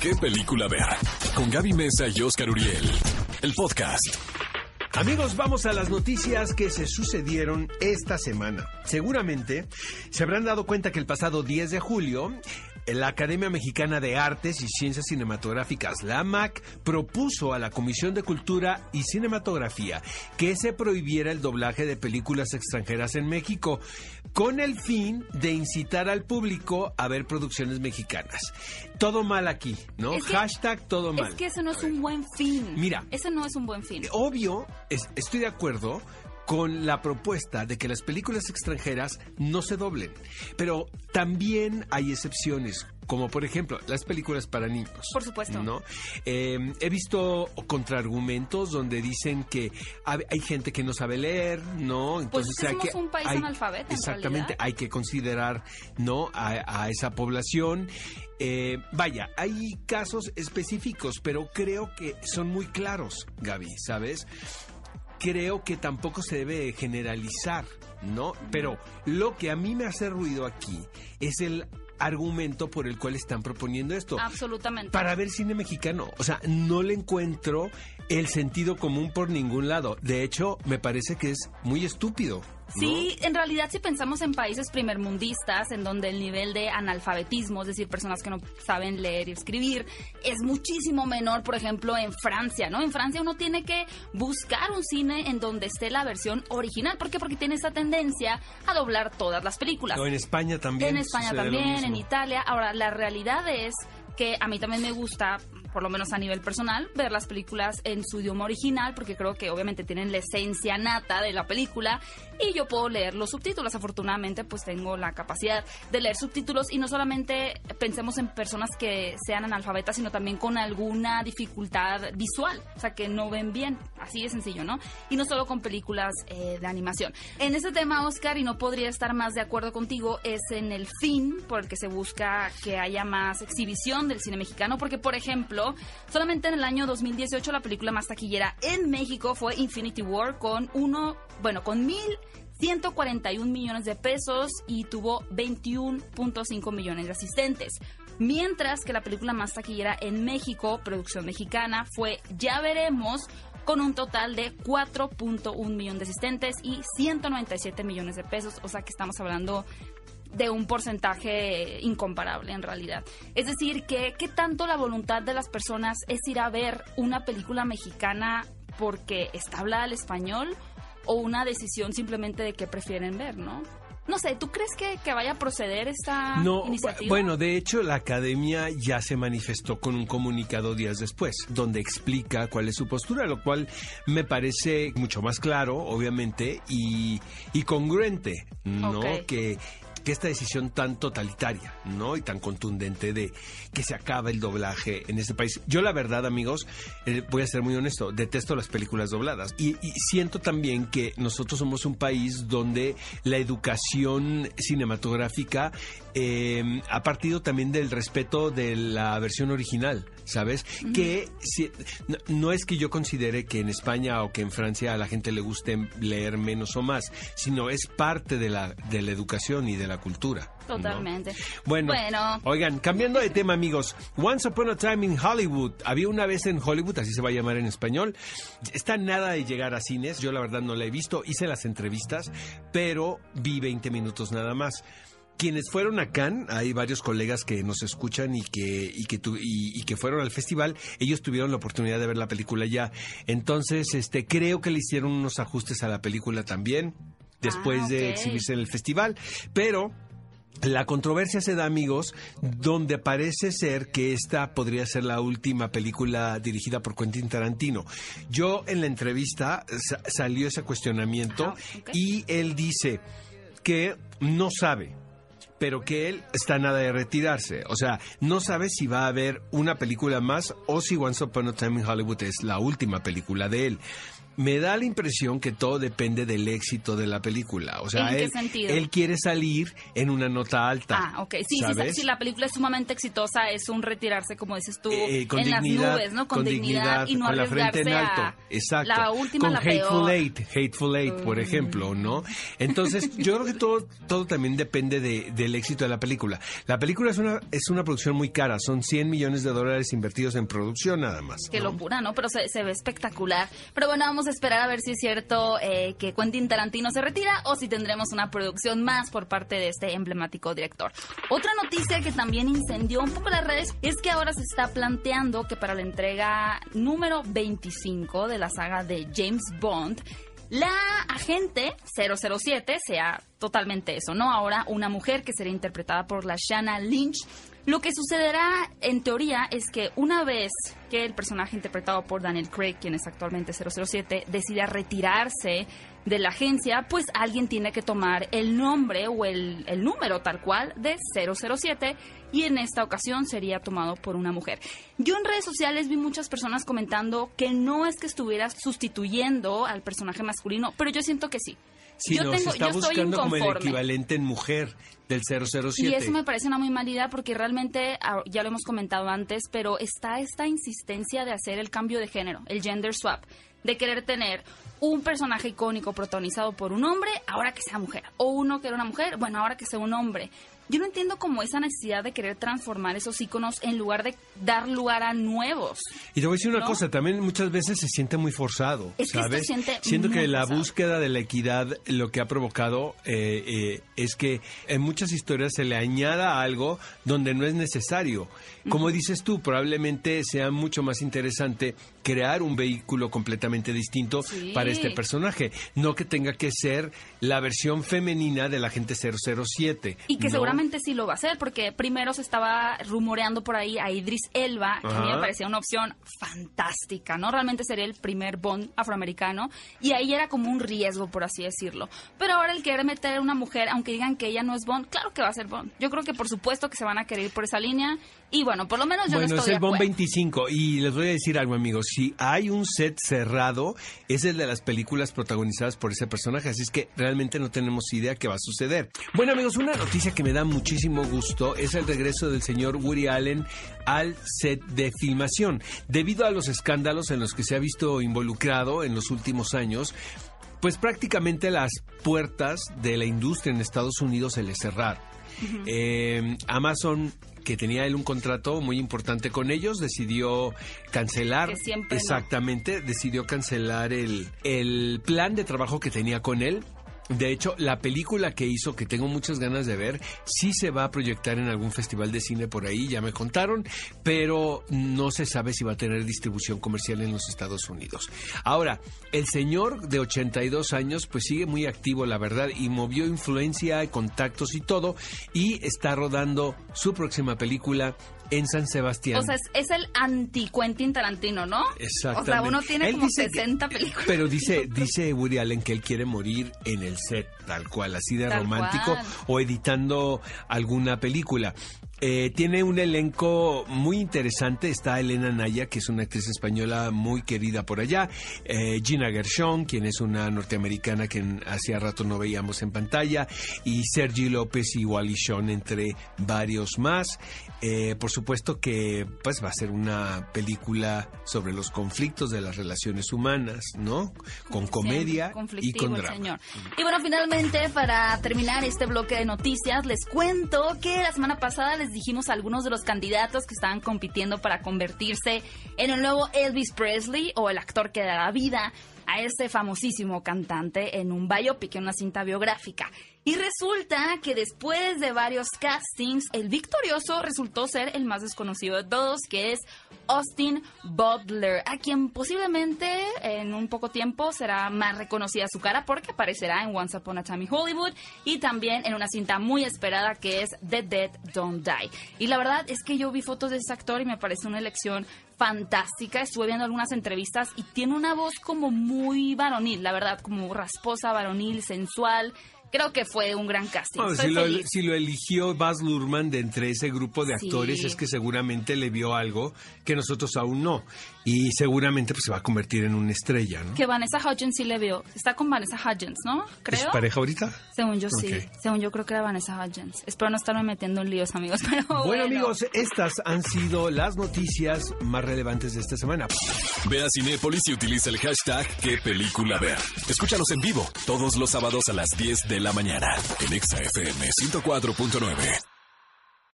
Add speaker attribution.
Speaker 1: qué película ver. Con Gaby Mesa y Oscar Uriel. El podcast.
Speaker 2: Amigos, vamos a las noticias que se sucedieron esta semana. Seguramente se habrán dado cuenta que el pasado 10 de julio la Academia Mexicana de Artes y Ciencias Cinematográficas, la AMAC, propuso a la Comisión de Cultura y Cinematografía que se prohibiera el doblaje de películas extranjeras en México, con el fin de incitar al público a ver producciones mexicanas. Todo mal aquí, ¿no?
Speaker 3: Es que-
Speaker 2: Hashtag todo mal.
Speaker 3: Es que eso no es un buen fin.
Speaker 2: Mira.
Speaker 3: Ese no es un buen fin.
Speaker 2: Obvio, es- estoy de acuerdo con la propuesta de que las películas extranjeras no se doblen, pero también hay excepciones, como por ejemplo las películas para niños.
Speaker 3: Por supuesto.
Speaker 2: ¿no? Eh, he visto contraargumentos donde dicen que hay gente que no sabe leer, ¿no?
Speaker 3: Pues es que
Speaker 2: hay
Speaker 3: somos un país en
Speaker 2: Exactamente, hay que considerar, ¿no? A, a esa población. Eh, vaya, hay casos específicos, pero creo que son muy claros, Gaby, ¿sabes? Creo que tampoco se debe generalizar, ¿no? Pero lo que a mí me hace ruido aquí es el argumento por el cual están proponiendo esto.
Speaker 3: Absolutamente.
Speaker 2: Para ver cine mexicano. O sea, no le encuentro el sentido común por ningún lado. De hecho, me parece que es muy estúpido. ¿No?
Speaker 3: Sí, en realidad si pensamos en países primermundistas, en donde el nivel de analfabetismo, es decir, personas que no saben leer y escribir, es muchísimo menor, por ejemplo, en Francia, ¿no? En Francia uno tiene que buscar un cine en donde esté la versión original. ¿Por qué? Porque tiene esa tendencia a doblar todas las películas.
Speaker 2: En España también.
Speaker 3: En España también, en. Italia. Ahora, la realidad es que a mí también me gusta, por lo menos a nivel personal, ver las películas en su idioma original, porque creo que obviamente tienen la esencia nata de la película y yo puedo leer los subtítulos. Afortunadamente, pues tengo la capacidad de leer subtítulos y no solamente pensemos en personas que sean analfabetas, sino también con alguna dificultad visual, o sea, que no ven bien, así de sencillo, ¿no? Y no solo con películas eh, de animación. En este tema, Oscar, y no podría estar más de acuerdo contigo, es en el fin por el que se busca que haya más exhibición del cine mexicano, porque, por ejemplo, solamente en el año 2018 la película más taquillera en México fue Infinity War con uno, bueno, con mil 141 millones de pesos y tuvo 21.5 millones de asistentes. Mientras que la película más taquillera en México, producción mexicana, fue Ya Veremos, con un total de 4.1 millones de asistentes y 197 millones de pesos. O sea que estamos hablando de un porcentaje incomparable en realidad. Es decir, que qué tanto la voluntad de las personas es ir a ver una película mexicana porque está hablada el español o una decisión simplemente de qué prefieren ver, ¿no? No sé, ¿tú crees que, que vaya a proceder esta
Speaker 2: No,
Speaker 3: iniciativa?
Speaker 2: bueno, de hecho la academia ya se manifestó con un comunicado días después, donde explica cuál es su postura, lo cual me parece mucho más claro, obviamente, y, y congruente, ¿no? Que que esta decisión tan totalitaria, ¿no? Y tan contundente de que se acaba el doblaje en este país. Yo la verdad, amigos, eh, voy a ser muy honesto, detesto las películas dobladas. Y, y siento también que nosotros somos un país donde la educación cinematográfica eh, ha partido también del respeto de la versión original, ¿sabes? Que si- no, no es que yo considere que en España o que en Francia a la gente le guste leer menos o más, sino es parte de la, de la educación y de la cultura. ¿no?
Speaker 3: Totalmente.
Speaker 2: Bueno,
Speaker 3: Bueno.
Speaker 2: oigan, cambiando de tema, amigos. Once Upon a Time in Hollywood. Había una vez en Hollywood, así se va a llamar en español. Está nada de llegar a cines. Yo la verdad no la he visto. Hice las entrevistas, pero vi 20 minutos nada más. Quienes fueron a Cannes, hay varios colegas que nos escuchan y que, y que, tu- y, y que fueron al festival, ellos tuvieron la oportunidad de ver la película ya. Entonces, este, creo que le hicieron unos ajustes a la película también, después
Speaker 3: Ah,
Speaker 2: de exhibirse en el festival. Pero la controversia se da, amigos, donde parece ser que esta podría ser la última película dirigida por Quentin Tarantino. Yo en la entrevista sa- salió ese cuestionamiento
Speaker 3: ok.
Speaker 2: y él dice que no sabe pero que él está nada de retirarse. O sea, no sabe si va a haber una película más o si Once Upon a Time in Hollywood es la última película de él. Me da la impresión que todo depende del éxito de la película. O sea,
Speaker 3: ¿En qué
Speaker 2: él,
Speaker 3: sentido?
Speaker 2: él quiere salir en una nota alta.
Speaker 3: Ah, ok. Sí, sí,
Speaker 2: ¿sabes?
Speaker 3: si la película es sumamente exitosa, es un retirarse, como dices tú,
Speaker 2: Eh, con
Speaker 3: en
Speaker 2: dignidad,
Speaker 3: las nubes, ¿no? Con, dignidad, y no
Speaker 2: con la frente en alto.
Speaker 3: a
Speaker 2: Exacto.
Speaker 3: La última,
Speaker 2: con
Speaker 3: la
Speaker 2: Hateful
Speaker 3: peor.
Speaker 2: Eight, Hateful Eight, por ejemplo, ¿no? Entonces, yo creo que todo, todo también depende de- del éxito de la película. La película es una, es una producción muy cara, son 100 millones de dólares invertidos en producción nada más.
Speaker 3: Qué
Speaker 2: ¿no?
Speaker 3: locura, ¿no? Pero se, se ve espectacular. Pero bueno, vamos esperar a ver si es cierto eh, que Quentin Tarantino se retira o si tendremos una producción más por parte de este emblemático director. Otra noticia que también incendió un poco las redes es que ahora se está planteando que para la entrega número 25 de la saga de James Bond, la agente 007 sea totalmente eso, ¿no? Ahora una mujer que será interpretada por la Shanna Lynch. Lo que sucederá en teoría es que una vez que el personaje interpretado por Daniel Craig, quien es actualmente 007, decida retirarse de la agencia, pues alguien tiene que tomar el nombre o el, el número tal cual de 007 y en esta ocasión sería tomado por una mujer. Yo en redes sociales vi muchas personas comentando que no es que estuviera sustituyendo al personaje masculino, pero yo siento que sí.
Speaker 2: Sí,
Speaker 3: yo
Speaker 2: no,
Speaker 3: tengo,
Speaker 2: se está
Speaker 3: yo
Speaker 2: buscando como el equivalente en mujer del 007.
Speaker 3: Y eso me parece una muy mala idea porque realmente, ah, ya lo hemos comentado antes, pero está esta insistencia de hacer el cambio de género, el gender swap, de querer tener un personaje icónico protagonizado por un hombre, ahora que sea mujer, o uno que era una mujer, bueno, ahora que sea un hombre. Yo no entiendo como esa necesidad de querer transformar esos iconos en lugar de dar lugar a nuevos.
Speaker 2: Y te voy a decir una cosa, también muchas veces se siente muy forzado,
Speaker 3: Es que
Speaker 2: ¿sabes?
Speaker 3: siente
Speaker 2: Siento que la
Speaker 3: forzado.
Speaker 2: búsqueda de la equidad lo que ha provocado eh, eh, es que en muchas historias se le añada algo donde no es necesario. Como dices tú, probablemente sea mucho más interesante crear un vehículo completamente distinto
Speaker 3: Sí.
Speaker 2: para este personaje, no que tenga que ser la versión femenina de la gente 007.
Speaker 3: Y que
Speaker 2: ¿no?
Speaker 3: seguramente sí lo va a hacer, porque primero se estaba rumoreando por ahí a Idris Elba, que a mí me parecía una opción fantástica, ¿no? Realmente sería el primer Bond afroamericano, y ahí era como un riesgo, por así decirlo. Pero ahora el querer meter a una mujer, aunque digan que ella no es Bond, claro que va a ser Bond. Yo creo que por supuesto que se van a querer ir por esa línea, y bueno, por lo menos yo
Speaker 2: Bueno,
Speaker 3: no
Speaker 2: es
Speaker 3: estoy
Speaker 2: el
Speaker 3: de
Speaker 2: Bond
Speaker 3: acuerdo.
Speaker 2: 25 y les voy a decir algo amigos, si hay un set cerrado es el de las películas protagonizadas por ese personaje, así es que realmente no tenemos idea qué va a suceder. Bueno amigos, una noticia que me da muchísimo gusto es el regreso del señor Woody Allen al set de filmación. Debido a los escándalos en los que se ha visto involucrado en los últimos años, pues prácticamente las puertas de la industria en Estados Unidos se le cerraron. Eh, Amazon que tenía él un contrato muy importante con ellos, decidió cancelar.
Speaker 3: Que siempre no.
Speaker 2: exactamente, decidió cancelar el, el plan de trabajo que tenía con él. De hecho, la película que hizo, que tengo muchas ganas de ver, sí se va a proyectar en algún festival de cine por ahí, ya me contaron, pero no se sabe si va a tener distribución comercial en los Estados Unidos. Ahora, el señor de 82 años, pues sigue muy activo, la verdad, y movió influencia, contactos y todo, y está rodando su próxima película en San Sebastián.
Speaker 3: O sea, es, es el anti-Quentin Tarantino, ¿no?
Speaker 2: Exactamente.
Speaker 3: O sea, uno tiene
Speaker 2: Él
Speaker 3: como
Speaker 2: dice que-
Speaker 3: 60 películas.
Speaker 2: Pero dice, dice Woody Allen que él quiere morir en el set, tal cual, así de
Speaker 3: Tal
Speaker 2: romántico,
Speaker 3: cual.
Speaker 2: o editando alguna película. Eh, tiene un elenco muy interesante. Está Elena Naya, que es una actriz española muy querida por allá. Eh, Gina Gershon, quien es una norteamericana que hacía rato no veíamos en pantalla. Y Sergi López y Wally Shawn, entre varios más. Eh, por supuesto que pues va a ser una película sobre los conflictos de las relaciones humanas, ¿no? Con comedia
Speaker 3: Siempre
Speaker 2: y con drama.
Speaker 3: señor. Y bueno, finalmente, para terminar este bloque de noticias, les cuento que la semana pasada les dijimos algunos de los candidatos que estaban compitiendo para convertirse en el nuevo Elvis Presley o el actor que dará vida a este famosísimo cantante en un biopic, en una cinta biográfica. Y resulta que después de varios castings, el victorioso resultó ser el más desconocido de todos, que es Austin Butler, a quien posiblemente en un poco tiempo será más reconocida su cara porque aparecerá en Once Upon a Time in Hollywood y también en una cinta muy esperada que es The Dead Don't Die. Y la verdad es que yo vi fotos de ese actor y me parece una elección fantástica. Estuve viendo algunas entrevistas y tiene una voz como muy varonil, la verdad, como rasposa, varonil, sensual. Creo que fue un gran casting.
Speaker 2: Si, lo,
Speaker 3: feliz.
Speaker 2: si lo eligió Baz Luhrmann de entre ese grupo de
Speaker 3: Sí.
Speaker 2: actores es que seguramente le vio algo que nosotros aún no. Y seguramente pues, se va a convertir en una estrella, ¿no?
Speaker 3: Que Vanessa Hudgens sí le vio. Está con Vanessa Hudgens, ¿no?
Speaker 2: ¿Es
Speaker 3: Creo.
Speaker 2: pareja ahorita?
Speaker 3: Según yo sí. Según yo creo que era Vanessa Hudgens. Espero no estarme metiendo en líos, amigos. Pero bueno,
Speaker 2: Bueno, amigos, estas han sido las noticias más relevantes de esta semana.
Speaker 1: Ve a Cinépolis y utiliza el hashtag qué película ver. Escúchanos en vivo todos los sábados a las 10 de la mañana en Exa FM 104.9.